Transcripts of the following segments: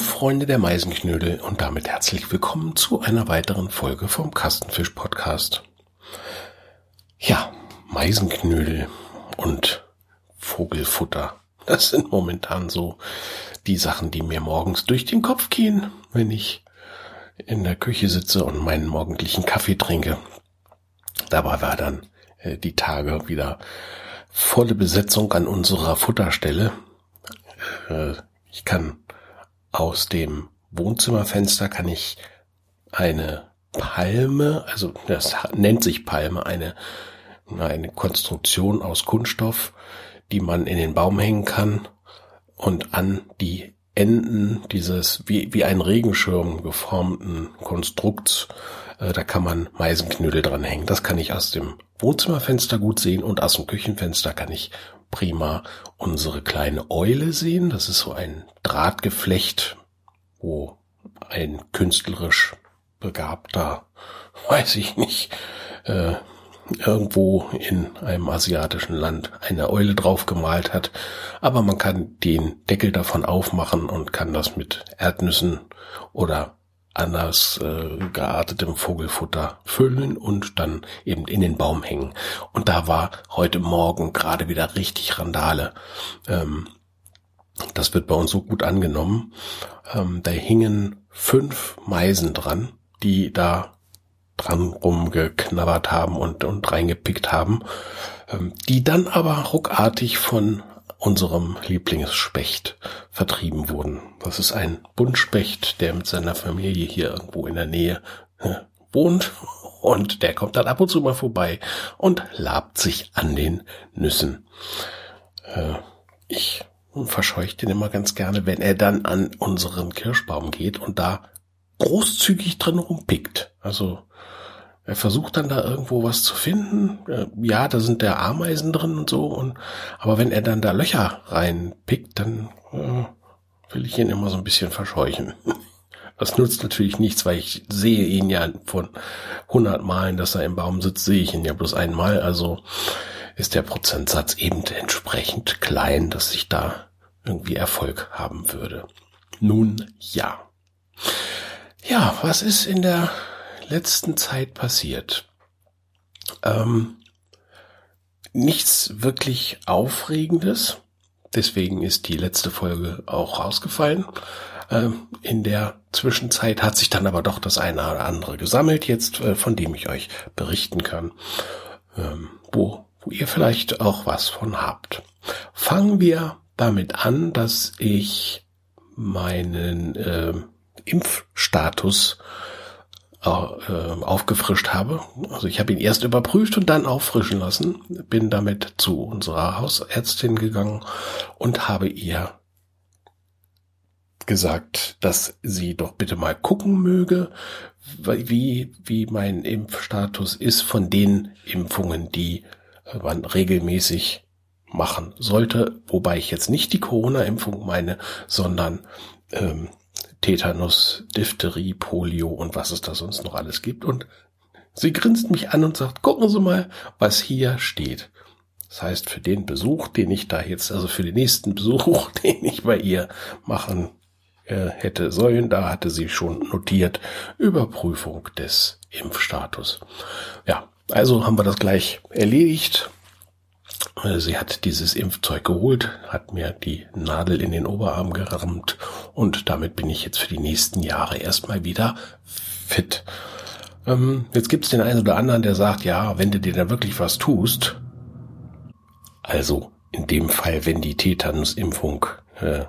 Freunde der Meisenknödel und damit herzlich willkommen zu einer weiteren Folge vom Kastenfisch Podcast. Ja, Meisenknödel und Vogelfutter. Das sind momentan so die Sachen, die mir morgens durch den Kopf gehen, wenn ich in der Küche sitze und meinen morgendlichen Kaffee trinke. Dabei war dann äh, die Tage wieder volle Besetzung an unserer Futterstelle. Äh, ich kann aus dem Wohnzimmerfenster kann ich eine Palme, also das nennt sich Palme, eine, eine Konstruktion aus Kunststoff, die man in den Baum hängen kann und an die Enden dieses wie, wie ein Regenschirm geformten Konstrukts, äh, da kann man Meisenknödel dran hängen. Das kann ich aus dem Wohnzimmerfenster gut sehen und aus dem Küchenfenster kann ich prima unsere kleine Eule sehen. Das ist so ein Drahtgeflecht, wo ein künstlerisch begabter, weiß ich nicht, äh, irgendwo in einem asiatischen Land eine Eule drauf gemalt hat. Aber man kann den Deckel davon aufmachen und kann das mit Erdnüssen oder anders äh, geartetem Vogelfutter füllen und dann eben in den Baum hängen. Und da war heute Morgen gerade wieder richtig Randale. Ähm, das wird bei uns so gut angenommen. Ähm, da hingen fünf Meisen dran, die da dran rumgeknabbert haben und, und reingepickt haben, ähm, die dann aber ruckartig von unserem Lieblingsspecht vertrieben wurden. Das ist ein Buntspecht, der mit seiner Familie hier irgendwo in der Nähe äh, wohnt und der kommt dann ab und zu mal vorbei und labt sich an den Nüssen. Äh, ich verscheucht den immer ganz gerne, wenn er dann an unseren Kirschbaum geht und da großzügig drin rumpickt. Also er versucht dann da irgendwo was zu finden. Äh, ja, da sind der Ameisen drin und so. Und aber wenn er dann da Löcher reinpickt, dann äh, will ich ihn immer so ein bisschen verscheuchen. Das nutzt natürlich nichts, weil ich sehe ihn ja von 100 Malen, dass er im Baum sitzt, sehe ich ihn ja bloß einmal. Also ist der Prozentsatz eben entsprechend klein, dass ich da irgendwie Erfolg haben würde. Nun ja. Ja, was ist in der letzten Zeit passiert? Ähm, nichts wirklich Aufregendes. Deswegen ist die letzte Folge auch rausgefallen. Ähm, in der Zwischenzeit hat sich dann aber doch das eine oder andere gesammelt, jetzt äh, von dem ich euch berichten kann, ähm, wo, wo ihr vielleicht auch was von habt. Fangen wir damit an, dass ich meinen äh, Impfstatus aufgefrischt habe. Also ich habe ihn erst überprüft und dann auffrischen lassen. Bin damit zu unserer Hausärztin gegangen und habe ihr gesagt, dass sie doch bitte mal gucken möge, wie, wie mein Impfstatus ist von den Impfungen, die man regelmäßig machen sollte, wobei ich jetzt nicht die Corona-Impfung meine, sondern ähm, Tetanus, Diphtherie, Polio und was es da sonst noch alles gibt. Und sie grinst mich an und sagt, gucken Sie mal, was hier steht. Das heißt, für den Besuch, den ich da jetzt, also für den nächsten Besuch, den ich bei ihr machen äh, hätte sollen, da hatte sie schon notiert, Überprüfung des Impfstatus. Ja, also haben wir das gleich erledigt. Äh, sie hat dieses Impfzeug geholt, hat mir die Nadel in den Oberarm gerammt und damit bin ich jetzt für die nächsten Jahre erstmal wieder fit. Ähm, jetzt gibt's den einen oder anderen, der sagt, ja, wenn du dir da wirklich was tust, also in dem Fall, wenn die Tetanusimpfung äh,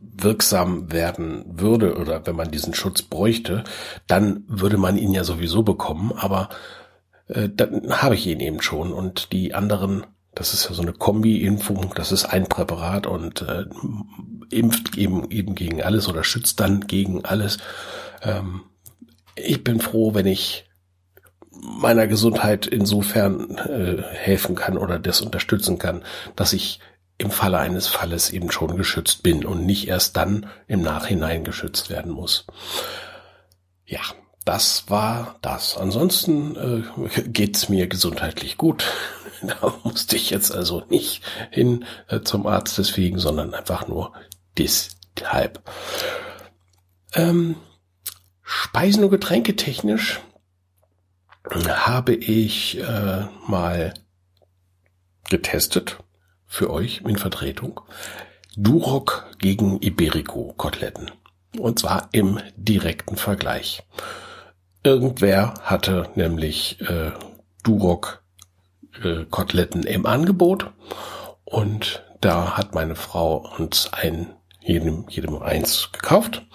wirksam werden würde oder wenn man diesen Schutz bräuchte, dann würde man ihn ja sowieso bekommen, aber äh, dann habe ich ihn eben schon. Und die anderen, das ist ja so eine Kombi-Impfung, das ist ein Präparat und äh, impft eben eben gegen alles oder schützt dann gegen alles. Ähm, ich bin froh, wenn ich meiner Gesundheit insofern äh, helfen kann oder das unterstützen kann, dass ich im Falle eines Falles eben schon geschützt bin und nicht erst dann im Nachhinein geschützt werden muss. Ja, das war das. Ansonsten äh, geht's mir gesundheitlich gut. da musste ich jetzt also nicht hin äh, zum Arzt deswegen, sondern einfach nur des halb. Ähm, Speisen- und Getränke technisch habe ich äh, mal getestet für euch in Vertretung. Duroc gegen Iberico Koteletten. Und zwar im direkten Vergleich. Irgendwer hatte nämlich äh, Duroc äh, im Angebot. Und da hat meine Frau uns ein jedem jedem eins gekauft.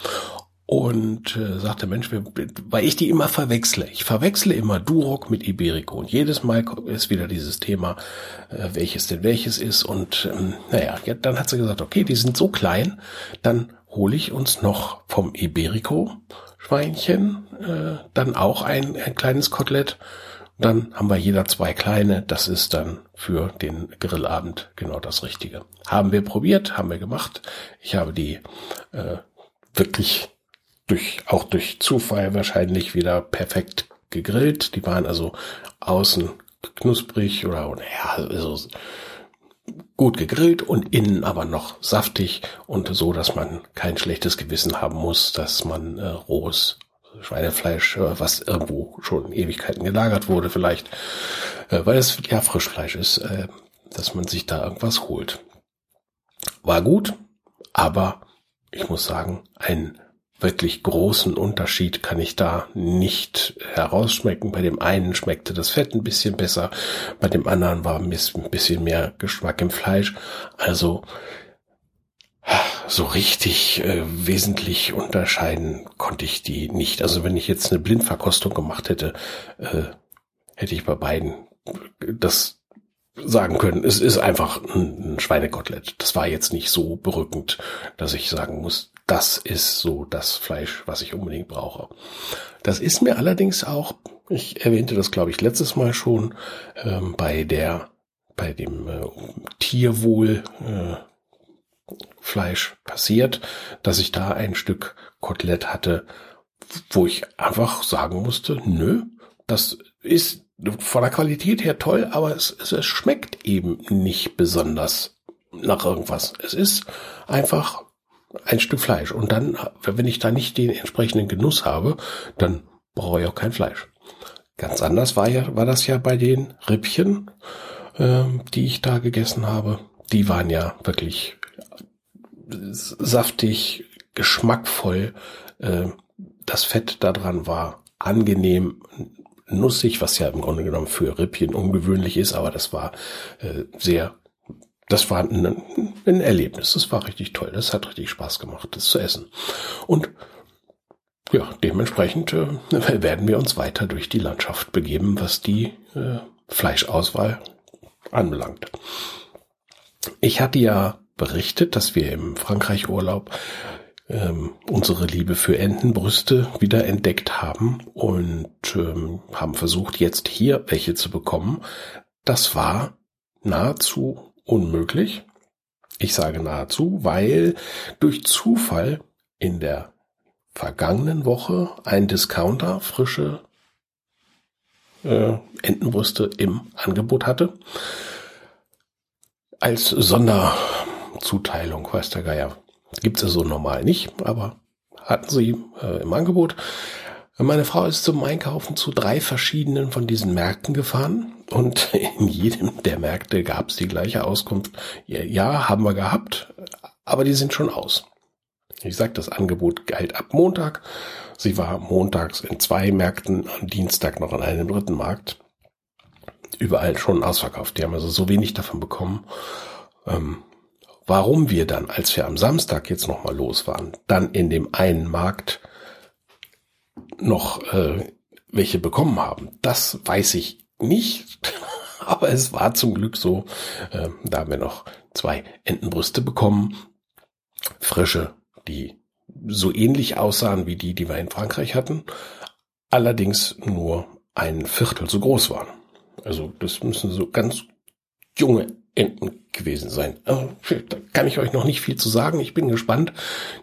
Und äh, sagte, Mensch, weil ich die immer verwechsle. Ich verwechsle immer Duroc mit Iberico. Und jedes Mal ist wieder dieses Thema, äh, welches denn welches ist. Und ähm, naja, ja, dann hat sie gesagt, okay, die sind so klein, dann hole ich uns noch vom Iberico Schweinchen äh, dann auch ein, ein kleines Kotelett. Dann haben wir jeder zwei kleine. Das ist dann für den Grillabend genau das Richtige. Haben wir probiert, haben wir gemacht. Ich habe die äh, wirklich durch, auch durch Zufall wahrscheinlich wieder perfekt gegrillt. Die waren also außen knusprig oder, ja, also gut gegrillt und innen aber noch saftig und so, dass man kein schlechtes Gewissen haben muss, dass man äh, rohes Schweinefleisch, äh, was irgendwo schon Ewigkeiten gelagert wurde, vielleicht, äh, weil es ja Frischfleisch ist, äh, dass man sich da irgendwas holt. War gut, aber ich muss sagen, ein wirklich großen Unterschied kann ich da nicht herausschmecken. Bei dem einen schmeckte das Fett ein bisschen besser, bei dem anderen war ein bisschen mehr Geschmack im Fleisch. Also so richtig äh, wesentlich unterscheiden konnte ich die nicht. Also wenn ich jetzt eine Blindverkostung gemacht hätte, äh, hätte ich bei beiden das sagen können. Es ist einfach ein, ein Schweinekotelett. Das war jetzt nicht so berückend, dass ich sagen muss, das ist so das Fleisch, was ich unbedingt brauche. Das ist mir allerdings auch, ich erwähnte das glaube ich letztes Mal schon, ähm, bei der, bei dem äh, Tierwohl äh, Fleisch passiert, dass ich da ein Stück Kotelett hatte, wo ich einfach sagen musste, nö, das ist von der Qualität her toll, aber es, es, es schmeckt eben nicht besonders nach irgendwas. Es ist einfach ein Stück Fleisch. Und dann, wenn ich da nicht den entsprechenden Genuss habe, dann brauche ich auch kein Fleisch. Ganz anders war ja, war das ja bei den Rippchen, äh, die ich da gegessen habe. Die waren ja wirklich saftig, geschmackvoll. Äh, das Fett da dran war angenehm, nussig, was ja im Grunde genommen für Rippchen ungewöhnlich ist, aber das war äh, sehr das war ein, ein Erlebnis. Das war richtig toll. Das hat richtig Spaß gemacht, das zu essen. Und ja, dementsprechend äh, werden wir uns weiter durch die Landschaft begeben, was die äh, Fleischauswahl anbelangt. Ich hatte ja berichtet, dass wir im Frankreich-Urlaub ähm, unsere Liebe für Entenbrüste wieder entdeckt haben und ähm, haben versucht, jetzt hier welche zu bekommen. Das war nahezu unmöglich. Ich sage nahezu, weil durch Zufall in der vergangenen Woche ein Discounter frische äh, Entenbrüste im Angebot hatte. Als Sonderzuteilung, weiß der Geier. Gibt's ja so normal nicht, aber hatten sie äh, im Angebot. Meine Frau ist zum Einkaufen zu drei verschiedenen von diesen Märkten gefahren und in jedem der Märkte gab es die gleiche Auskunft. Ja, ja, haben wir gehabt, aber die sind schon aus. Ich sag, das Angebot galt ab Montag. Sie war montags in zwei Märkten, am Dienstag noch an einem dritten Markt. Überall schon ausverkauft. Die haben also so wenig davon bekommen. Ähm, warum wir dann, als wir am Samstag jetzt nochmal los waren, dann in dem einen Markt noch äh, welche bekommen haben. Das weiß ich nicht, aber es war zum Glück so. Äh, da haben wir noch zwei Entenbrüste bekommen, frische, die so ähnlich aussahen wie die, die wir in Frankreich hatten, allerdings nur ein Viertel so groß waren. Also das müssen so ganz junge Enten gewesen sein. Also, da kann ich euch noch nicht viel zu sagen. Ich bin gespannt.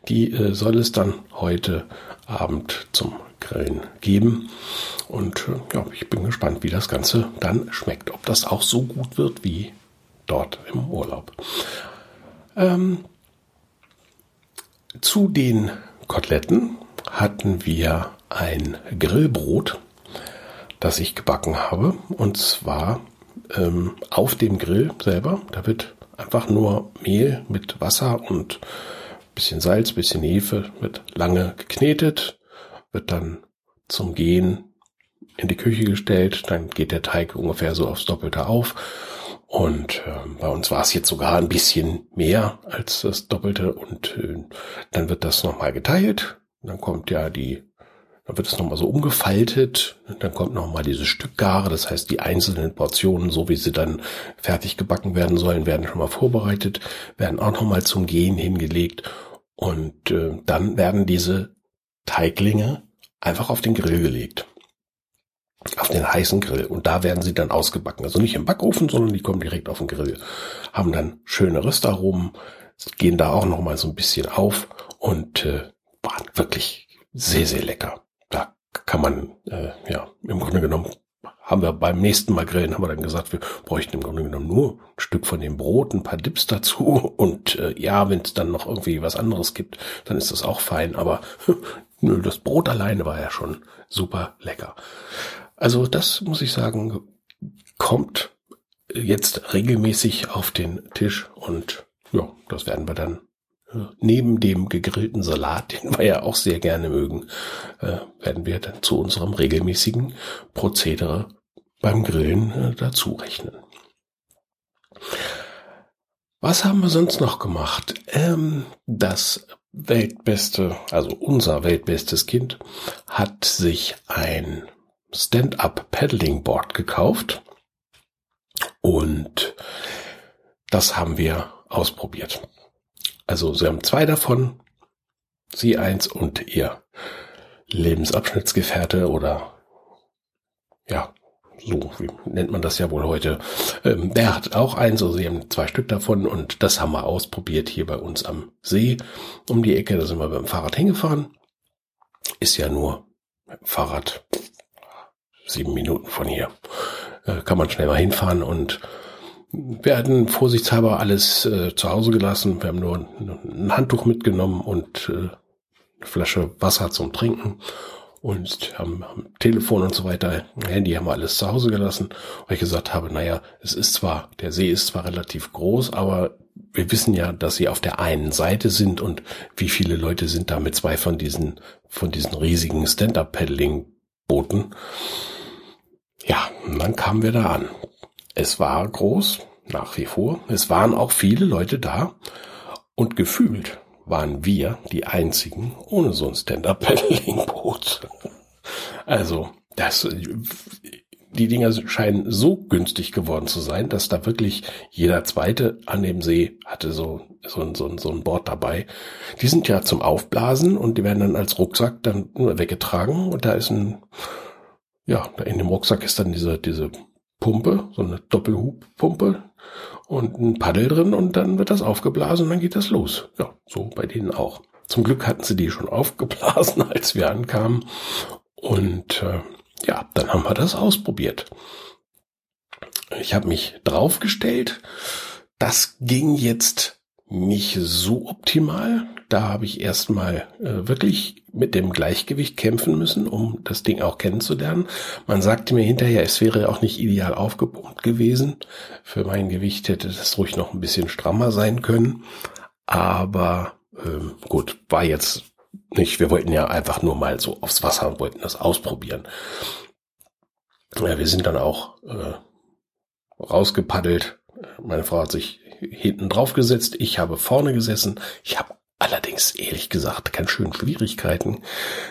Die äh, soll es dann heute Abend zum Grillen geben. Und äh, ja, ich bin gespannt, wie das Ganze dann schmeckt. Ob das auch so gut wird wie dort im Urlaub. Ähm, Zu den Koteletten hatten wir ein Grillbrot, das ich gebacken habe. Und zwar ähm, auf dem Grill selber. Da wird einfach nur Mehl mit Wasser und bisschen Salz, bisschen Hefe, wird lange geknetet, wird dann zum Gehen in die Küche gestellt, dann geht der Teig ungefähr so aufs Doppelte auf. Und äh, bei uns war es jetzt sogar ein bisschen mehr als das Doppelte und äh, dann wird das nochmal geteilt. Dann kommt ja die dann wird es nochmal so umgefaltet. Dann kommt nochmal dieses Stück Gare. Das heißt, die einzelnen Portionen, so wie sie dann fertig gebacken werden sollen, werden schon mal vorbereitet, werden auch nochmal zum Gehen hingelegt. Und äh, dann werden diese Teiglinge einfach auf den Grill gelegt. Auf den heißen Grill. Und da werden sie dann ausgebacken. Also nicht im Backofen, sondern die kommen direkt auf den Grill. Haben dann schöne Röstaromen, gehen da auch nochmal so ein bisschen auf und äh, waren wirklich sehr, sehr lecker kann man, äh, ja, im Grunde genommen haben wir beim nächsten Mal grillen, haben wir dann gesagt, wir bräuchten im Grunde genommen nur ein Stück von dem Brot, ein paar Dips dazu und äh, ja, wenn es dann noch irgendwie was anderes gibt, dann ist das auch fein, aber nö, das Brot alleine war ja schon super lecker. Also das muss ich sagen, kommt jetzt regelmäßig auf den Tisch und ja, das werden wir dann neben dem gegrillten Salat, den wir ja auch sehr gerne mögen, äh, werden wir dann zu unserem regelmäßigen Prozedere beim Grillen äh, dazu rechnen. Was haben wir sonst noch gemacht? Ähm, das weltbeste, also unser weltbestes Kind hat sich ein Stand-up Paddling Board gekauft und das haben wir ausprobiert. Also sie haben zwei davon, sie eins und ihr Lebensabschnittsgefährte oder ja, so wie nennt man das ja wohl heute. Ähm, der hat auch eins, also sie haben zwei Stück davon und das haben wir ausprobiert hier bei uns am See um die Ecke. Da sind wir beim Fahrrad hingefahren. Ist ja nur Fahrrad sieben Minuten von hier. Äh, kann man schnell mal hinfahren und wir hatten vorsichtshalber alles äh, zu Hause gelassen. Wir haben nur ein Handtuch mitgenommen und äh, eine Flasche Wasser zum Trinken und haben, haben Telefon und so weiter, Handy haben wir alles zu Hause gelassen, weil ich gesagt habe, naja, es ist zwar, der See ist zwar relativ groß, aber wir wissen ja, dass sie auf der einen Seite sind und wie viele Leute sind da mit zwei von diesen, von diesen riesigen Stand-Up-Paddling-Booten. Ja, und dann kamen wir da an. Es war groß, nach wie vor. Es waren auch viele Leute da und gefühlt waren wir die einzigen ohne so ein Stand-Up-Paddling-Boot. Also, das, die Dinger scheinen so günstig geworden zu sein, dass da wirklich jeder zweite an dem See hatte so, so, so, so ein Board dabei. Die sind ja zum Aufblasen und die werden dann als Rucksack dann weggetragen und da ist ein, ja, in dem Rucksack ist dann diese, diese Pumpe, so eine Doppelhubpumpe und ein Paddel drin und dann wird das aufgeblasen und dann geht das los. Ja, so bei denen auch. Zum Glück hatten sie die schon aufgeblasen, als wir ankamen. Und äh, ja, dann haben wir das ausprobiert. Ich habe mich draufgestellt. Das ging jetzt nicht so optimal. Da habe ich erstmal äh, wirklich mit dem Gleichgewicht kämpfen müssen, um das Ding auch kennenzulernen. Man sagte mir hinterher, es wäre auch nicht ideal aufgepumpt gewesen. Für mein Gewicht hätte das ruhig noch ein bisschen strammer sein können. Aber ähm, gut, war jetzt nicht. Wir wollten ja einfach nur mal so aufs Wasser und wollten das ausprobieren. Ja, wir sind dann auch äh, rausgepaddelt. Meine Frau hat sich hinten drauf gesetzt. Ich habe vorne gesessen. Ich habe allerdings ehrlich gesagt ganz schön Schwierigkeiten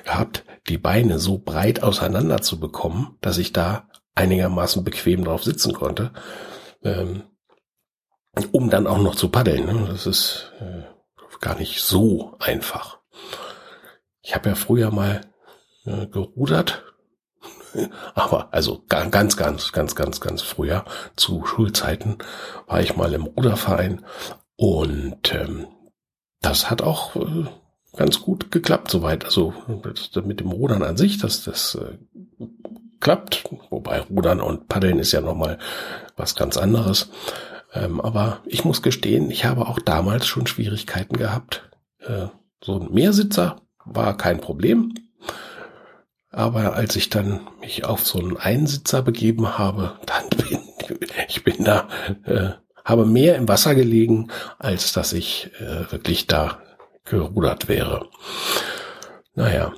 gehabt, die Beine so breit auseinander zu bekommen, dass ich da einigermaßen bequem drauf sitzen konnte, ähm, um dann auch noch zu paddeln. Ne? Das ist äh, gar nicht so einfach. Ich habe ja früher mal äh, gerudert, aber also ganz, ganz, ganz, ganz, ganz früher zu Schulzeiten war ich mal im Ruderverein und ähm, das hat auch äh, ganz gut geklappt soweit. Also mit dem Rudern an sich, dass das äh, klappt. Wobei Rudern und Paddeln ist ja nochmal was ganz anderes. Ähm, aber ich muss gestehen, ich habe auch damals schon Schwierigkeiten gehabt, äh, so ein Mehrsitzer war kein Problem. Aber als ich dann mich auf so einen Einsitzer begeben habe, dann bin ich bin da, äh, habe mehr im Wasser gelegen, als dass ich äh, wirklich da gerudert wäre. Naja,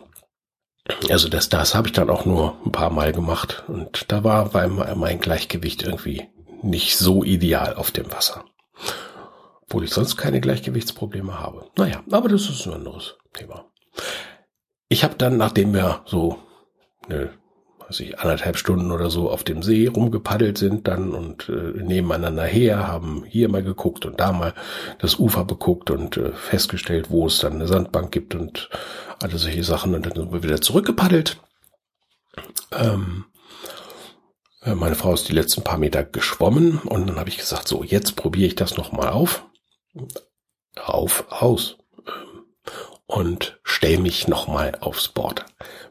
also das, das habe ich dann auch nur ein paar Mal gemacht und da war mein Gleichgewicht irgendwie nicht so ideal auf dem Wasser. Obwohl ich sonst keine Gleichgewichtsprobleme habe. Naja, aber das ist ein anderes Thema. Ich habe dann, nachdem wir so eine, weiß ich, anderthalb Stunden oder so auf dem See rumgepaddelt sind dann und äh, nebeneinander her, haben hier mal geguckt und da mal das Ufer beguckt und äh, festgestellt, wo es dann eine Sandbank gibt und alle solche Sachen und dann sind wir wieder zurückgepaddelt. Ähm, äh, meine Frau ist die letzten paar Meter geschwommen und dann habe ich gesagt, so, jetzt probiere ich das nochmal auf. Auf, aus. Und stell mich nochmal aufs Board.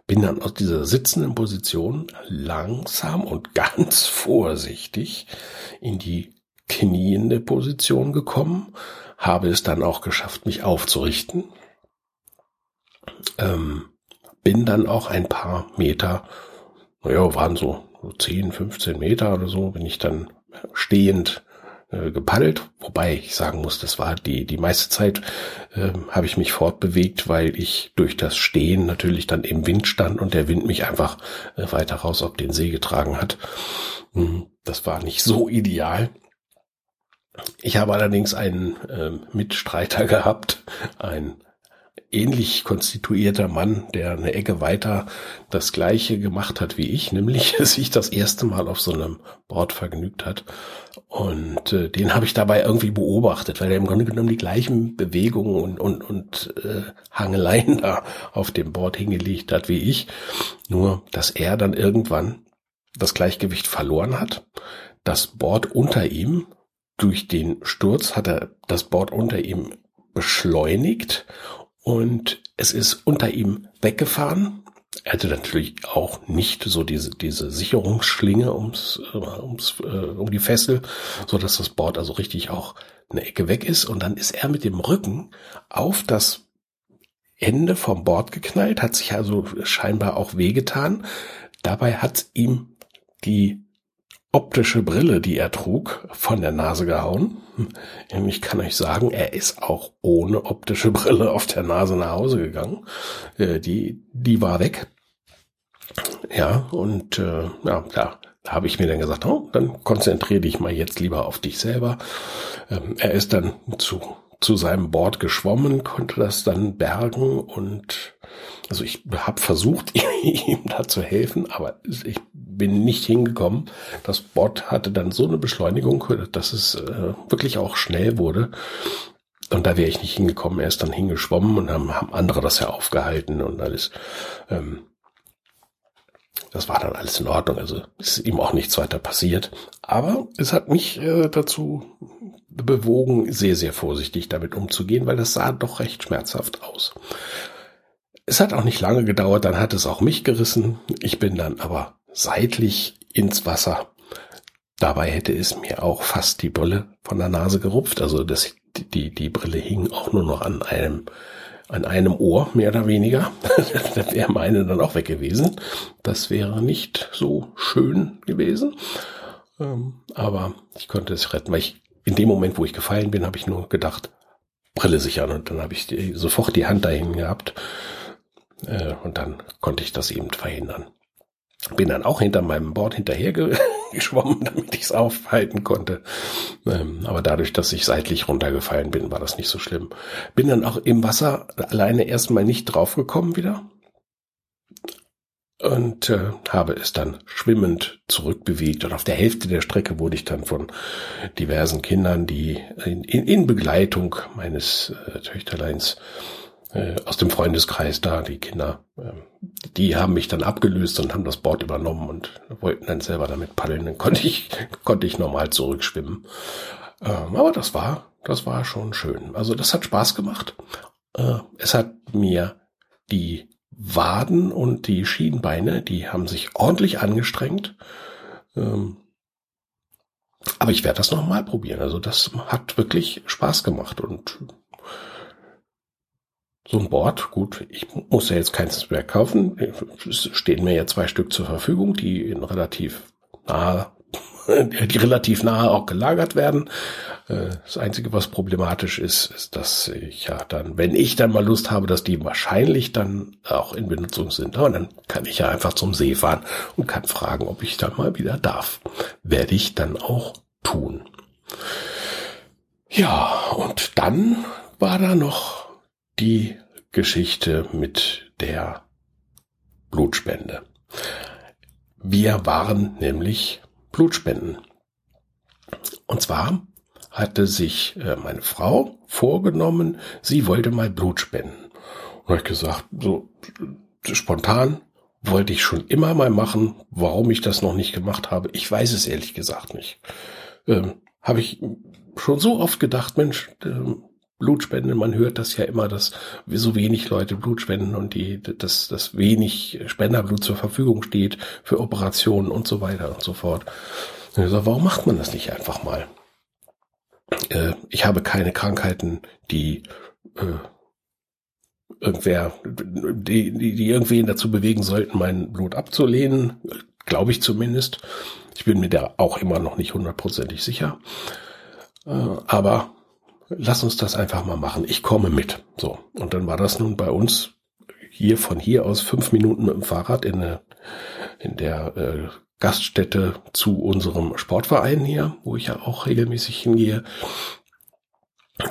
Bin dann aus dieser sitzenden Position langsam und ganz vorsichtig in die kniende Position gekommen, habe es dann auch geschafft, mich aufzurichten. Ähm, bin dann auch ein paar Meter, naja, waren so so 10, 15 Meter oder so, bin ich dann stehend äh, gepaddelt, wobei ich sagen muss, das war die die meiste Zeit äh, habe ich mich fortbewegt, weil ich durch das Stehen natürlich dann im Wind stand und der Wind mich einfach äh, weiter raus auf den See getragen hat. Hm, das war nicht so ideal. Ich habe allerdings einen äh, Mitstreiter gehabt, ein ähnlich konstituierter Mann, der eine Ecke weiter das gleiche gemacht hat wie ich, nämlich sich das erste Mal auf so einem Board vergnügt hat. Und äh, den habe ich dabei irgendwie beobachtet, weil er im Grunde genommen die gleichen Bewegungen und, und, und äh, Hangeleien da auf dem Board hingelegt hat wie ich. Nur, dass er dann irgendwann das Gleichgewicht verloren hat. Das Board unter ihm, durch den Sturz hat er das Board unter ihm beschleunigt und es ist unter ihm weggefahren. Er hatte natürlich auch nicht so diese, diese Sicherungsschlinge ums, äh, ums, äh, um die Fessel, so dass das Board also richtig auch eine Ecke weg ist. Und dann ist er mit dem Rücken auf das Ende vom Board geknallt, hat sich also scheinbar auch wehgetan. Dabei hat ihm die optische Brille, die er trug, von der Nase gehauen. Ich kann euch sagen, er ist auch ohne optische Brille auf der Nase nach Hause gegangen. Äh, die, die war weg. Ja, und äh, ja, da, da habe ich mir dann gesagt, oh, dann konzentriere dich mal jetzt lieber auf dich selber. Ähm, er ist dann zu, zu seinem Board geschwommen, konnte das dann bergen und also ich habe versucht, ihm da zu helfen, aber ich bin nicht hingekommen. Das Board hatte dann so eine Beschleunigung, dass es äh, wirklich auch schnell wurde. Und da wäre ich nicht hingekommen. Er ist dann hingeschwommen und haben, haben andere das ja aufgehalten und alles. Ähm, das war dann alles in Ordnung. Also ist ihm auch nichts weiter passiert. Aber es hat mich äh, dazu bewogen, sehr, sehr vorsichtig damit umzugehen, weil das sah doch recht schmerzhaft aus. Es hat auch nicht lange gedauert, dann hat es auch mich gerissen. Ich bin dann aber seitlich ins Wasser. Dabei hätte es mir auch fast die Brille von der Nase gerupft. Also das, die, die Brille hing auch nur noch an einem, an einem Ohr, mehr oder weniger. da wäre meine dann auch weg gewesen. Das wäre nicht so schön gewesen. Ähm, aber ich konnte es retten, weil ich in dem Moment, wo ich gefallen bin, habe ich nur gedacht, Brille sichern. Und dann habe ich sofort die Hand dahin gehabt äh, und dann konnte ich das eben verhindern. Bin dann auch hinter meinem Board hinterher geschwommen, damit ich es aufhalten konnte. Ähm, aber dadurch, dass ich seitlich runtergefallen bin, war das nicht so schlimm. Bin dann auch im Wasser alleine erstmal nicht draufgekommen wieder und äh, habe es dann schwimmend zurückbewegt. Und auf der Hälfte der Strecke wurde ich dann von diversen Kindern, die in, in, in Begleitung meines äh, Töchterleins äh, aus dem Freundeskreis da, die Kinder, äh, die haben mich dann abgelöst und haben das Board übernommen und wollten dann selber damit paddeln. Dann konnte ich, konnte ich normal zurückschwimmen. Ähm, aber das war, das war schon schön. Also das hat Spaß gemacht. Äh, es hat mir die Waden und die Schienbeine, die haben sich ordentlich angestrengt. Ähm, aber ich werde das nochmal probieren. Also das hat wirklich Spaß gemacht und so ein Board, gut, ich muss ja jetzt keins mehr kaufen. Es stehen mir ja zwei Stück zur Verfügung, die in relativ nahe, die relativ nahe auch gelagert werden. Äh, das Einzige, was problematisch ist, ist, dass ich ja dann, wenn ich dann mal Lust habe, dass die wahrscheinlich dann auch in Benutzung sind, aber dann kann ich ja einfach zum See fahren und kann fragen, ob ich dann mal wieder darf. Werde ich dann auch tun. Ja, und dann war da noch die Geschichte mit der Blutspende. Wir waren nämlich Blutspenden. Und zwar hatte sich äh, meine Frau vorgenommen, sie wollte mal Blut spenden. Und ich gesagt, so spontan wollte ich schon immer mal machen. Warum ich das noch nicht gemacht habe, ich weiß es ehrlich gesagt nicht. Ähm, habe ich schon so oft gedacht, Mensch, äh, Blutspende, man hört das ja immer, dass so wenig Leute Blut spenden und die, dass, dass wenig Spenderblut zur Verfügung steht für Operationen und so weiter und so fort. Und ich sag, warum macht man das nicht einfach mal? Äh, ich habe keine Krankheiten, die äh, irgendwer, die, die, die irgendwen dazu bewegen sollten, mein Blut abzulehnen. Glaube ich zumindest. Ich bin mir da auch immer noch nicht hundertprozentig sicher. Äh, aber lass uns das einfach mal machen. Ich komme mit. So. Und dann war das nun bei uns hier von hier aus fünf Minuten mit dem Fahrrad in, in der äh, Gaststätte zu unserem Sportverein hier, wo ich ja auch regelmäßig hingehe.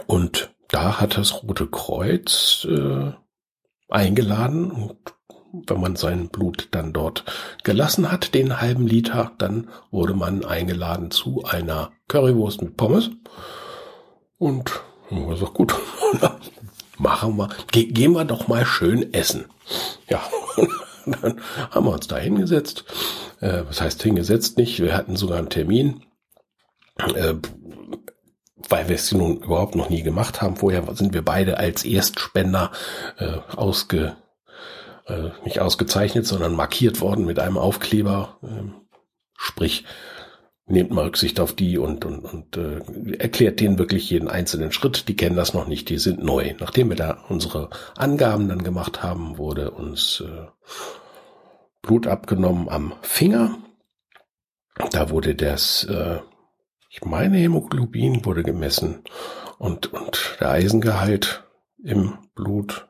Und da hat das Rote Kreuz äh, eingeladen und wenn man sein Blut dann dort gelassen hat, den halben Liter, dann wurde man eingeladen zu einer Currywurst mit Pommes. Und ich sag, gut, machen wir, ge gehen wir doch mal schön essen. Ja, dann haben wir uns da hingesetzt. Äh, was heißt hingesetzt nicht? Wir hatten sogar einen Termin, äh, weil wir es nun überhaupt noch nie gemacht haben. Vorher sind wir beide als Erstspender äh, ausge, äh, nicht ausgezeichnet, sondern markiert worden mit einem Aufkleber. Äh, sprich, nehmt mal Rücksicht auf die und, und, und äh, erklärt denen wirklich jeden einzelnen Schritt. Die kennen das noch nicht, die sind neu. Nachdem wir da unsere Angaben dann gemacht haben, wurde uns äh, Blut abgenommen am Finger. Da wurde das, äh, ich meine, Hämoglobin wurde gemessen und, und der Eisengehalt im Blut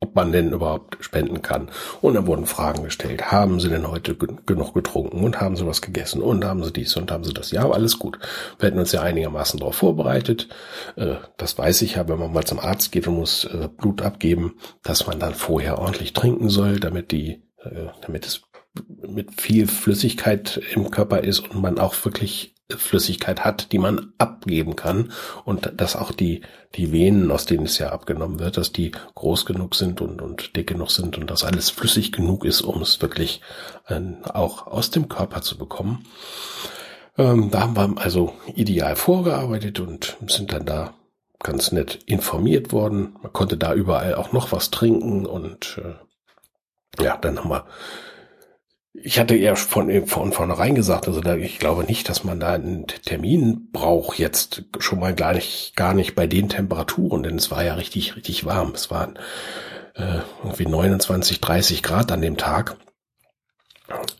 ob man denn überhaupt spenden kann. Und dann wurden Fragen gestellt. Haben Sie denn heute genug getrunken und haben Sie was gegessen und haben Sie dies und haben Sie das? Ja, alles gut. Wir hätten uns ja einigermaßen darauf vorbereitet. Äh, das weiß ich ja, wenn man mal zum Arzt geht und muss äh, Blut abgeben, dass man dann vorher ordentlich trinken soll, damit die, äh, damit es mit viel Flüssigkeit im Körper ist und man auch wirklich Flüssigkeit hat, die man abgeben kann und dass auch die, die Venen, aus denen es ja abgenommen wird, dass die groß genug sind und, und dick genug sind und dass alles flüssig genug ist, um es wirklich äh, auch aus dem Körper zu bekommen. Ähm, da haben wir also ideal vorgearbeitet und sind dann da ganz nett informiert worden. Man konnte da überall auch noch was trinken und äh, ja, dann haben wir ich hatte ja von, von vornherein gesagt, also da, ich glaube nicht, dass man da einen Termin braucht jetzt schon mal gar nicht, gar nicht bei den Temperaturen, denn es war ja richtig, richtig warm. Es waren äh, irgendwie 29, 30 Grad an dem Tag.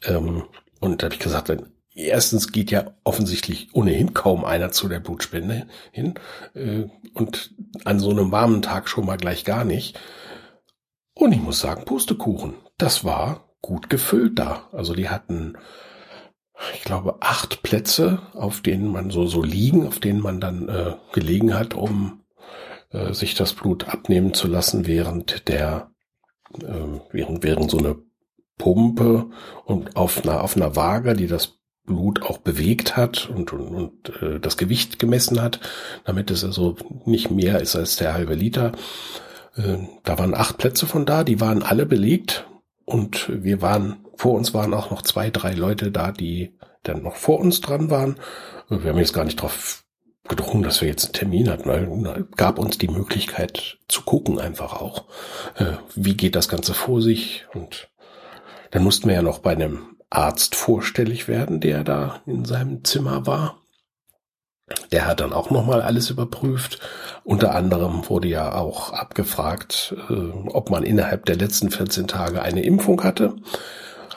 Ähm, und da habe ich gesagt, erstens geht ja offensichtlich ohnehin kaum einer zu der Blutspende hin äh, und an so einem warmen Tag schon mal gleich gar nicht. Und ich muss sagen, Pustekuchen, das war gut gefüllt da. Also die hatten, ich glaube, acht Plätze, auf denen man so, so liegen, auf denen man dann äh, gelegen hat, um äh, sich das Blut abnehmen zu lassen, während der, äh, während, während so eine Pumpe und auf einer, auf einer Waage, die das Blut auch bewegt hat und, und, und äh, das Gewicht gemessen hat, damit es also nicht mehr ist als der halbe Liter. Äh, da waren acht Plätze von da, die waren alle belegt und wir waren, vor uns waren auch noch zwei, drei Leute da, die dann noch vor uns dran waren. Wir haben jetzt gar nicht drauf gedrungen, dass wir jetzt einen Termin hatten, weil gab uns die Möglichkeit zu gucken einfach auch, äh, wie geht das Ganze vor sich und dann mussten wir ja noch bei einem Arzt vorstellig werden, der da in seinem Zimmer war. Der hat dann auch nochmal alles überprüft. Unter anderem wurde ja auch abgefragt, äh, ob man innerhalb der letzten 14 Tage eine Impfung hatte.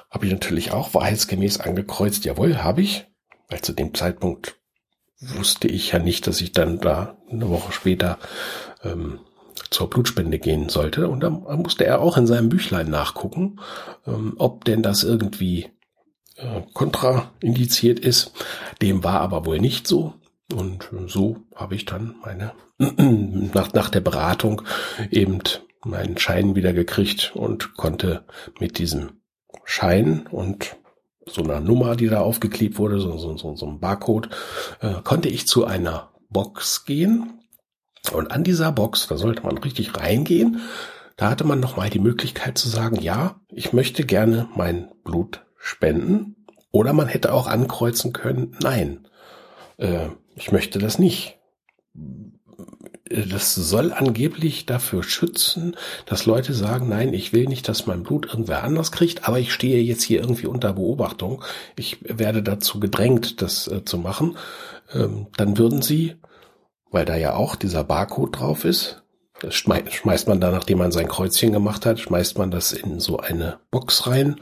Habe ich natürlich auch wahrheitsgemäß angekreuzt. Jawohl, habe ich. Weil zu dem Zeitpunkt wusste ich ja nicht, dass ich dann da eine Woche später ähm, zur Blutspende gehen sollte. Und da musste er auch in seinem Büchlein nachgucken, ähm, ob denn das irgendwie äh, kontraindiziert ist. Dem war aber wohl nicht so. Und so habe ich dann meine, nach, nach der Beratung eben meinen Schein wieder gekriegt und konnte mit diesem Schein und so einer Nummer, die da aufgeklebt wurde, so, so, so, so ein Barcode, äh, konnte ich zu einer Box gehen. Und an dieser Box, da sollte man richtig reingehen, da hatte man nochmal die Möglichkeit zu sagen, ja, ich möchte gerne mein Blut spenden. Oder man hätte auch ankreuzen können, nein, äh, ich möchte das nicht. Das soll angeblich dafür schützen, dass Leute sagen, nein, ich will nicht, dass mein Blut irgendwer anders kriegt, aber ich stehe jetzt hier irgendwie unter Beobachtung. Ich werde dazu gedrängt, das äh, zu machen. Ähm, dann würden sie, weil da ja auch dieser Barcode drauf ist, das schmeißt man da, nachdem man sein Kreuzchen gemacht hat, schmeißt man das in so eine Box rein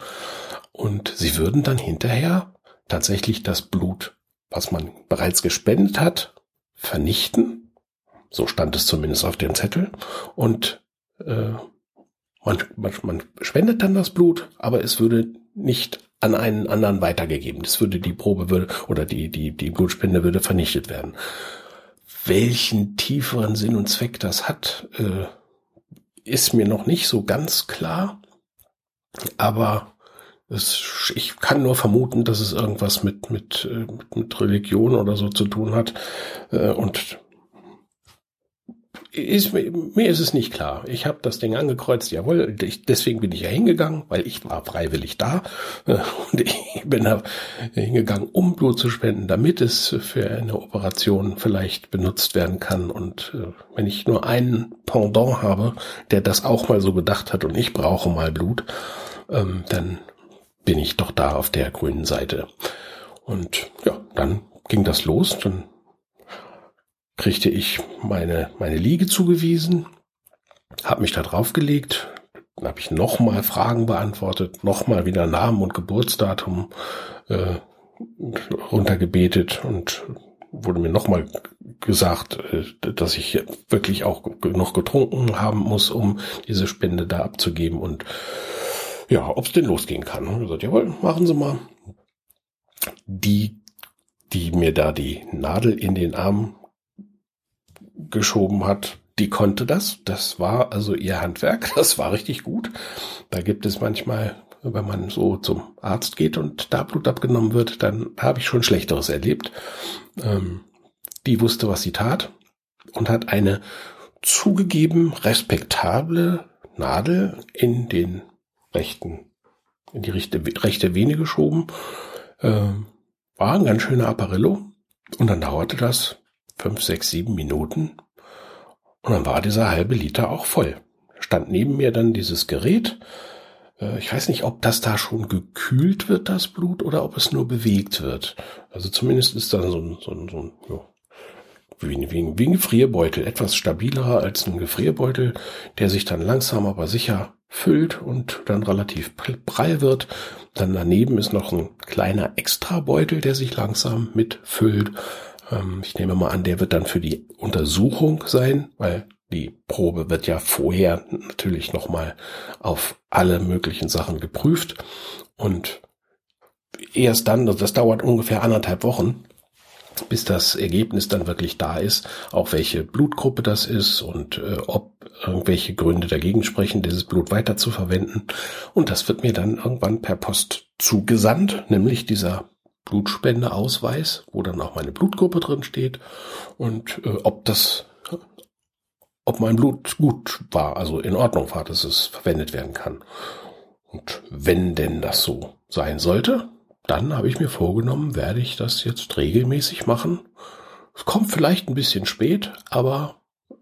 und sie würden dann hinterher tatsächlich das Blut was man bereits gespendet hat, vernichten. So stand es zumindest auf dem Zettel. Und äh, man, man, man spendet dann das Blut, aber es würde nicht an einen anderen weitergegeben. Es würde die Probe würde oder die die die Blutspende würde vernichtet werden. Welchen tieferen Sinn und Zweck das hat, äh, ist mir noch nicht so ganz klar. Aber es, ich kann nur vermuten, dass es irgendwas mit, mit, äh, mit, mit Religion oder so zu tun hat. Äh, und ist, mir ist es nicht klar. Ich habe das Ding angekreuzt, jawohl, ich, deswegen bin ich ja hingegangen, weil ich war freiwillig da. Äh, und ich bin da hingegangen, um Blut zu spenden, damit es für eine Operation vielleicht benutzt werden kann. Und wenn ich nur einen Pendant habe, der das auch mal so gedacht hat und ich brauche mal Blut, ähm, dann bin ich doch da auf der grünen Seite. Und ja, dann ging das los. Dann kriegte ich meine, meine Liege zugewiesen, habe mich da draufgelegt, dann habe ich nochmal Fragen beantwortet, nochmal wieder Namen und Geburtsdatum äh, runtergebetet und wurde mir nochmal gesagt, äh, dass ich wirklich auch noch getrunken haben muss, um diese Spende da abzugeben und ja, ob es denn losgehen kann. Und gesagt, jawohl, machen Sie mal. Die, die mir da die Nadel in den Arm geschoben hat, die konnte das. Das war also ihr Handwerk. Das war richtig gut. Da gibt es manchmal, wenn man so zum Arzt geht und da Blut abgenommen wird, dann habe ich schon Schlechteres erlebt. Ähm, die wusste, was sie tat und hat eine zugegeben respektable Nadel in den rechten, in die rechte, rechte Vene geschoben. Äh, war ein ganz schöner Apparillo. Und dann dauerte das fünf, sechs, sieben Minuten. Und dann war dieser halbe Liter auch voll. Stand neben mir dann dieses Gerät. Äh, ich weiß nicht, ob das da schon gekühlt wird, das Blut, oder ob es nur bewegt wird. Also zumindest ist da so ein, so ein, so ein ja, wie, wie, wie ein Gefrierbeutel, etwas stabiler als ein Gefrierbeutel, der sich dann langsam aber sicher füllt und dann relativ prall wird. Dann daneben ist noch ein kleiner Extrabeutel, der sich langsam mitfüllt. Ähm, ich nehme mal an, der wird dann für die Untersuchung sein, weil die Probe wird ja vorher natürlich nochmal auf alle möglichen Sachen geprüft und erst dann, das dauert ungefähr anderthalb Wochen, bis das Ergebnis dann wirklich da ist, auch welche Blutgruppe das ist und äh, ob irgendwelche Gründe dagegen sprechen, dieses Blut weiter zu verwenden. Und das wird mir dann irgendwann per Post zugesandt, nämlich dieser Blutspendeausweis, wo dann auch meine Blutgruppe drin steht und äh, ob das ob mein Blut gut war, also in Ordnung war, dass es verwendet werden kann. Und wenn denn das so sein sollte, dann habe ich mir vorgenommen, werde ich das jetzt regelmäßig machen. Es kommt vielleicht ein bisschen spät, aber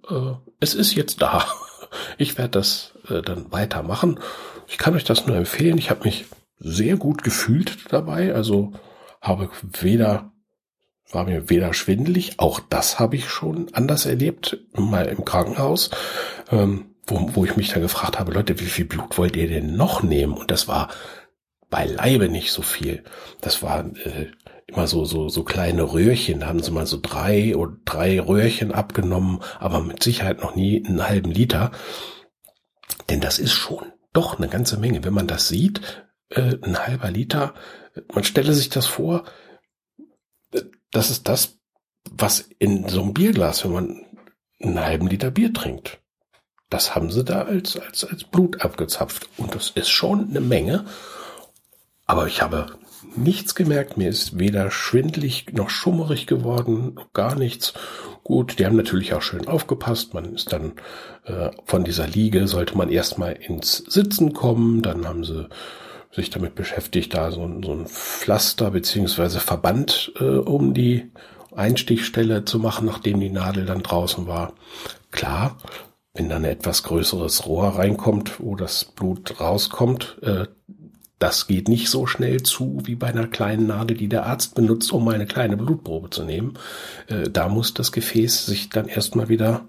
äh, es ist jetzt da. Ich werde das äh, dann weitermachen. Ich kann euch das nur empfehlen. Ich habe mich sehr gut gefühlt dabei. Also habe weder war mir weder schwindelig, auch das habe ich schon anders erlebt, mal im Krankenhaus, ähm, wo, wo ich mich dann gefragt habe, Leute, wie viel Blut wollt ihr denn noch nehmen? Und das war beileibe nicht so viel. Das war äh, immer so so so kleine Röhrchen. Da haben sie mal so drei oder drei Röhrchen abgenommen, aber mit Sicherheit noch nie einen halben Liter. Denn das ist schon doch eine ganze Menge. Wenn man das sieht, äh, ein halber Liter. Man stelle sich das vor, äh, das ist das, was in so einem Bierglas, wenn man einen halben Liter Bier trinkt. Das haben sie da als, als, als Blut abgezapft. Und das ist schon eine Menge. Aber ich habe nichts gemerkt. Mir ist weder schwindlig noch schummerig geworden, gar nichts. Gut, die haben natürlich auch schön aufgepasst. Man ist dann äh, von dieser Liege, sollte man erstmal ins Sitzen kommen. Dann haben sie sich damit beschäftigt, da so, so ein Pflaster beziehungsweise Verband äh, um die Einstichstelle zu machen, nachdem die Nadel dann draußen war. Klar, wenn dann ein etwas größeres Rohr reinkommt, wo das Blut rauskommt, äh, das geht nicht so schnell zu wie bei einer kleinen Nadel, die der Arzt benutzt, um eine kleine Blutprobe zu nehmen. Äh, da muss das Gefäß sich dann erstmal wieder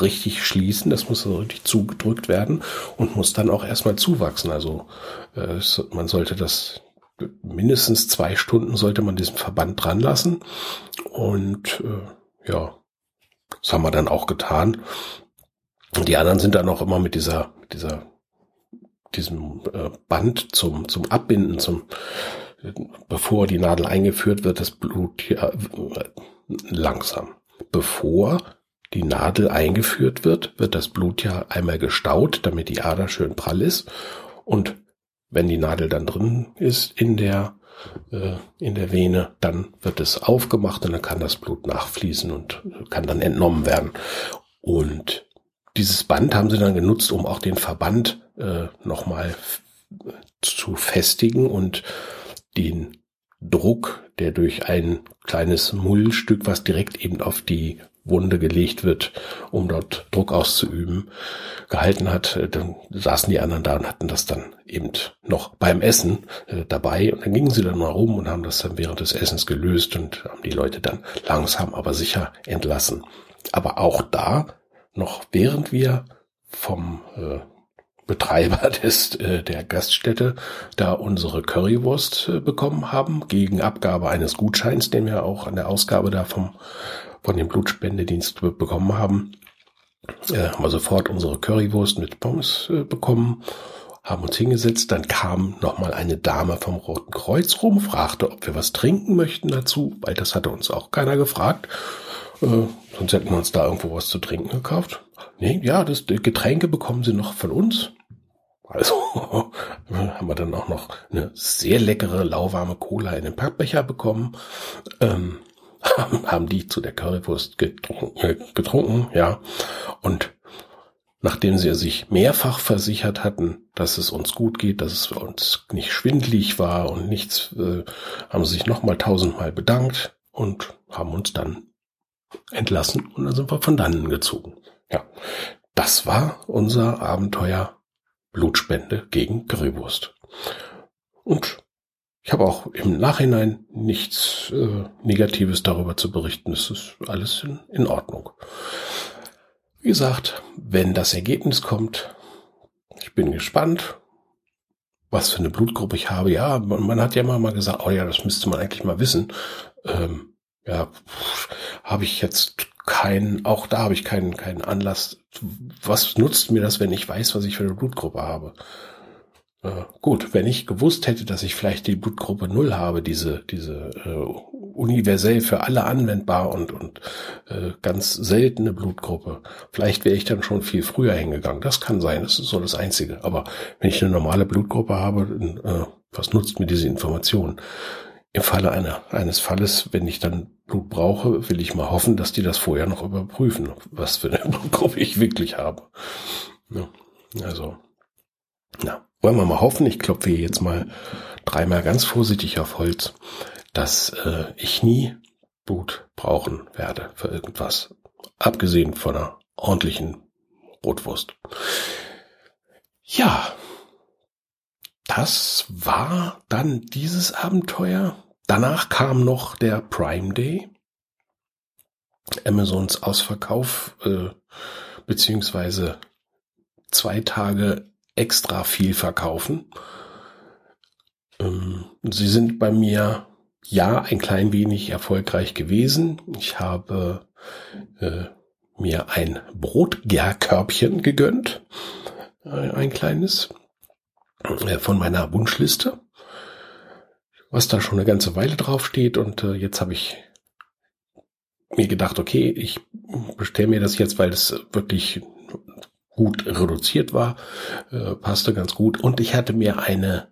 richtig schließen, das muss so richtig zugedrückt werden und muss dann auch erstmal zuwachsen. Also äh, man sollte das mindestens zwei Stunden sollte man diesen Verband dran lassen und äh, ja, das haben wir dann auch getan. Und die anderen sind dann auch immer mit dieser, mit dieser, diesem äh, Band zum, zum Abbinden, zum, bevor die Nadel eingeführt wird, das Blut ja, langsam. Bevor die Nadel eingeführt wird, wird das Blut ja einmal gestaut, damit die Ader schön prall ist. Und wenn die Nadel dann drin ist in der äh, in der Vene, dann wird es aufgemacht und dann kann das Blut nachfließen und kann dann entnommen werden. Und dieses Band haben sie dann genutzt, um auch den Verband äh, nochmal zu festigen und den Druck, der durch ein kleines Mullstück, was direkt eben auf die Wunde gelegt wird, um dort Druck auszuüben, gehalten hat, äh, dann saßen die anderen da und hatten das dann eben noch beim Essen äh, dabei und dann gingen sie dann mal rum und haben das dann während des Essens gelöst und haben die Leute dann langsam aber sicher entlassen. Aber auch da, noch während wir vom äh, Betreiber des, äh, der Gaststätte da unsere Currywurst äh, bekommen haben, gegen Abgabe eines Gutscheins, den wir auch an der Ausgabe da vom von dem Blutspendedienst bekommen haben, äh, haben wir sofort unsere Currywurst mit Pommes äh, bekommen, haben uns hingesetzt, dann kam nochmal eine Dame vom Roten Kreuz rum, fragte, ob wir was trinken möchten dazu, weil das hatte uns auch keiner gefragt. Äh, sonst hätten wir uns da irgendwo was zu trinken gekauft. Nee, ja, das Getränke bekommen sie noch von uns. Also haben wir dann auch noch eine sehr leckere, lauwarme Cola in den Packbecher bekommen. Ähm, haben die zu der Currywurst getrunken, äh, getrunken, ja. Und nachdem sie sich mehrfach versichert hatten, dass es uns gut geht, dass es uns nicht schwindlig war und nichts, äh, haben sie sich nochmal tausendmal bedankt und haben uns dann entlassen und dann sind wir von dannen gezogen. Ja, das war unser Abenteuer Blutspende gegen Currywurst. Und ich habe auch im Nachhinein nichts äh, Negatives darüber zu berichten. Es ist alles in, in Ordnung. Wie gesagt, wenn das Ergebnis kommt, ich bin gespannt, was für eine Blutgruppe ich habe. Ja, man, man hat ja mal, mal gesagt, oh ja, das müsste man eigentlich mal wissen. Ähm, ja, habe ich jetzt keinen, auch da habe ich keinen, keinen Anlass. Was nutzt mir das, wenn ich weiß, was ich für eine Blutgruppe habe? Äh, gut, wenn ich gewusst hätte, dass ich vielleicht die Blutgruppe Null habe, diese, diese äh, universell für alle anwendbar und, und äh, ganz seltene Blutgruppe, vielleicht wäre ich dann schon viel früher hingegangen. Das kann sein, das ist so das Einzige. Aber wenn ich eine normale Blutgruppe habe, dann, äh, was nutzt mir diese Information? Im Falle einer, eines Falles, wenn ich dann Blut brauche, will ich mal hoffen, dass die das vorher noch überprüfen, was für eine Blutgruppe ich wirklich habe. Ja, also, ja. Wollen wir mal hoffen, ich klopfe hier jetzt mal dreimal ganz vorsichtig auf Holz, dass äh, ich nie Blut brauchen werde für irgendwas. Abgesehen von einer ordentlichen Rotwurst. Ja, das war dann dieses Abenteuer. danach kam noch der Prime Day. Amazons Ausverkauf, äh, beziehungsweise zwei Tage extra viel verkaufen. Ähm, sie sind bei mir ja ein klein wenig erfolgreich gewesen. Ich habe äh, mir ein Brotgärkörbchen gegönnt, äh, ein kleines, von meiner Wunschliste, was da schon eine ganze Weile drauf steht und äh, jetzt habe ich mir gedacht, okay, ich bestelle mir das jetzt, weil es wirklich gut reduziert war, äh, passte ganz gut und ich hatte mir eine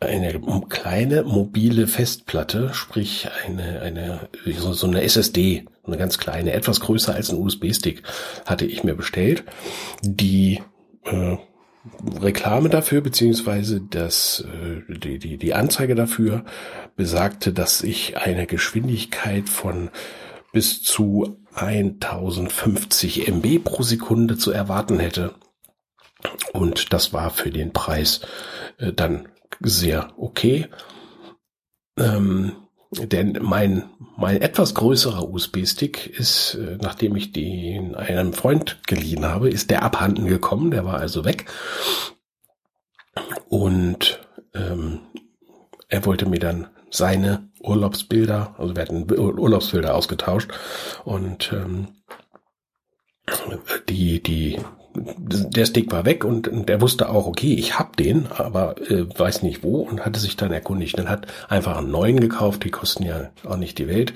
eine kleine mobile Festplatte, sprich eine, eine, so, so eine SSD, eine ganz kleine, etwas größer als ein USB-Stick, hatte ich mir bestellt. Die äh, Reklame dafür, beziehungsweise das, äh, die, die, die Anzeige dafür besagte, dass ich eine Geschwindigkeit von bis zu 1050 MB pro Sekunde zu erwarten hätte. Und das war für den Preis äh, dann sehr okay. Ähm, denn mein, mein etwas größerer USB-Stick ist, äh, nachdem ich den einem Freund geliehen habe, ist der abhanden gekommen, der war also weg. Und ähm, er wollte mir dann seine Urlaubsbilder, also wir hatten Urlaubsbilder ausgetauscht und ähm, die, die der Stick war weg und, und er wusste auch, okay, ich hab den, aber äh, weiß nicht wo und hatte sich dann erkundigt und hat einfach einen neuen gekauft, die kosten ja auch nicht die Welt.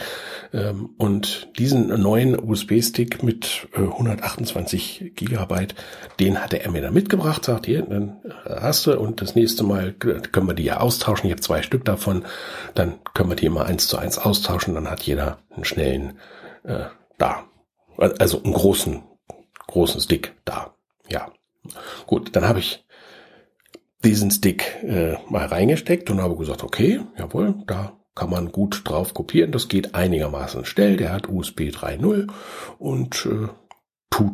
Ähm, und diesen neuen USB-Stick mit äh, 128 Gigabyte, den hatte er mir dann mitgebracht, sagt hier, dann hast du und das nächste Mal können wir die ja austauschen. Ich habe zwei Stück davon, dann können wir die immer eins zu eins austauschen, dann hat jeder einen schnellen äh, da. Also einen großen großen Stick da. Ja, gut, dann habe ich diesen Stick äh, mal reingesteckt und habe gesagt, okay, jawohl, da kann man gut drauf kopieren. Das geht einigermaßen schnell. Der hat USB 3.0 und äh, tut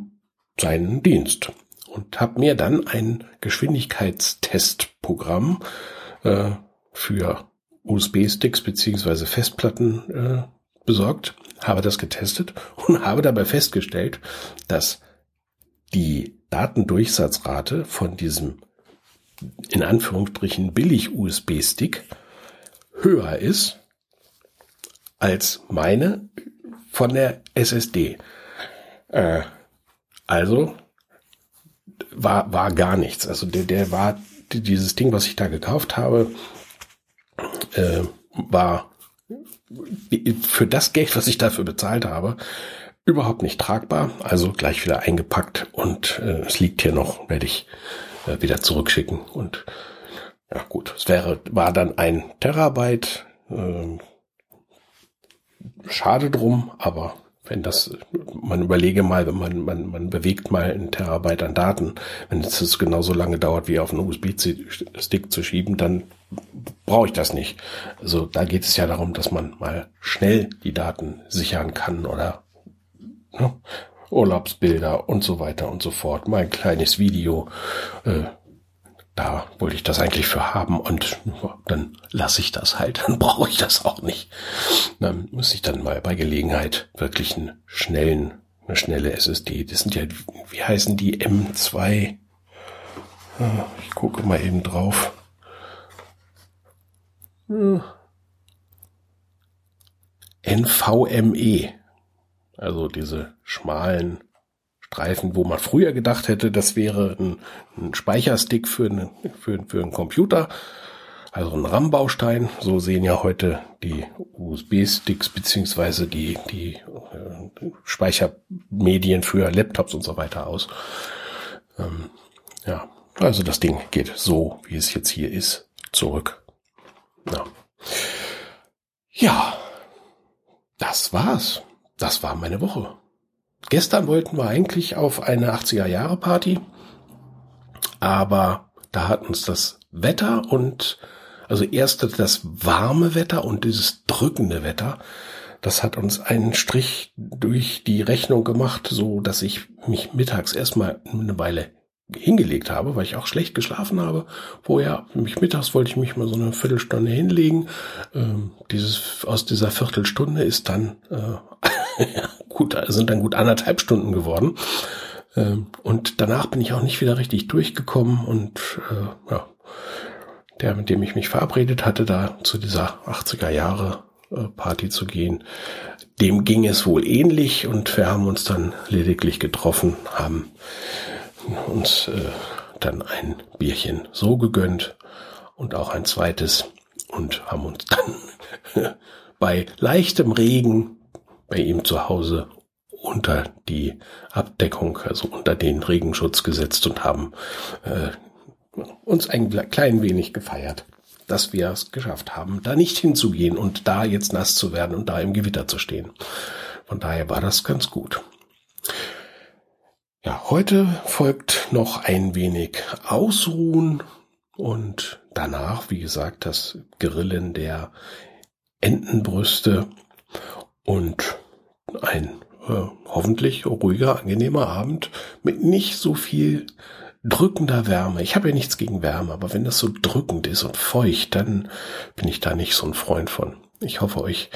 seinen Dienst. Und habe mir dann ein Geschwindigkeitstestprogramm äh, für USB-Sticks beziehungsweise Festplatten äh, besorgt, habe das getestet und habe dabei festgestellt, dass die Datendurchsatzrate von diesem in Anführungsstrichen billig USB-Stick höher ist als meine von der SSD. Äh, also war, war gar nichts. Also der, der war, dieses Ding, was ich da gekauft habe, äh, war für das Geld, was ich dafür bezahlt habe, überhaupt nicht tragbar, also gleich wieder eingepackt und äh, es liegt hier noch, werde ich äh, wieder zurückschicken und ja gut, es wäre war dann ein Terabyte, äh, schade drum, aber wenn das, man überlege mal, wenn man, man, man bewegt mal einen Terabyte an Daten, wenn es genauso lange dauert, wie auf einen USB-Stick zu schieben, dann brauche ich das nicht. Also da geht es ja darum, dass man mal schnell die Daten sichern kann oder? Urlaubsbilder und so weiter und so fort. Mein kleines Video. Äh, da wollte ich das eigentlich für haben und dann lasse ich das halt. Dann brauche ich das auch nicht. Dann muss ich dann mal bei Gelegenheit wirklich einen schnellen, eine schnelle SSD. Das sind ja, wie heißen die M2? Ah, ich gucke mal eben drauf. Hm. NVMe. Also diese schmalen Streifen, wo man früher gedacht hätte, das wäre ein, ein Speicherstick für, eine, für, für einen Computer, also ein RAM-Baustein. So sehen ja heute die USB-Sticks beziehungsweise die, die äh, Speichermedien für Laptops und so weiter aus. Ähm, ja, also das Ding geht so, wie es jetzt hier ist, zurück. Ja, ja das war's das war meine Woche. Gestern wollten wir eigentlich auf eine 80er Jahre Party, aber da hat uns das Wetter und also erst das warme Wetter und dieses drückende Wetter, das hat uns einen Strich durch die Rechnung gemacht, so dass ich mich mittags erstmal eine Weile hingelegt habe, weil ich auch schlecht geschlafen habe. Vorher, mich mittags wollte ich mich mal so eine Viertelstunde hinlegen. Ähm, dieses, aus dieser Viertelstunde ist dann, äh, gut, sind dann gut anderthalb Stunden geworden. Ähm, und danach bin ich auch nicht wieder richtig durchgekommen und, äh, ja, der, mit dem ich mich verabredet hatte, da zu dieser 80er Jahre äh, Party zu gehen, dem ging es wohl ähnlich und wir haben uns dann lediglich getroffen, haben uns äh, dann ein Bierchen so gegönnt und auch ein zweites und haben uns dann bei leichtem Regen bei ihm zu Hause unter die Abdeckung, also unter den Regenschutz gesetzt und haben äh, uns ein klein wenig gefeiert, dass wir es geschafft haben, da nicht hinzugehen und da jetzt nass zu werden und da im Gewitter zu stehen. Von daher war das ganz gut. Ja, heute folgt noch ein wenig Ausruhen und danach, wie gesagt, das Grillen der Entenbrüste und ein äh, hoffentlich ruhiger, angenehmer Abend mit nicht so viel drückender Wärme. Ich habe ja nichts gegen Wärme, aber wenn das so drückend ist und feucht, dann bin ich da nicht so ein Freund von. Ich hoffe, euch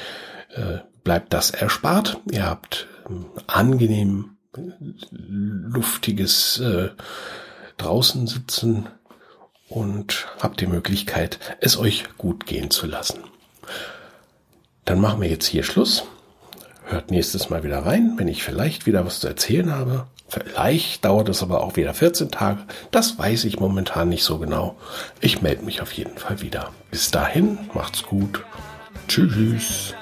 äh, bleibt das erspart. Ihr habt ähm, angenehm luftiges äh, draußen sitzen und habt die Möglichkeit, es euch gut gehen zu lassen. Dann machen wir jetzt hier Schluss. Hört nächstes Mal wieder rein, wenn ich vielleicht wieder was zu erzählen habe. Vielleicht dauert es aber auch wieder 14 Tage. Das weiß ich momentan nicht so genau. Ich melde mich auf jeden Fall wieder. Bis dahin, macht's gut. Tschüss.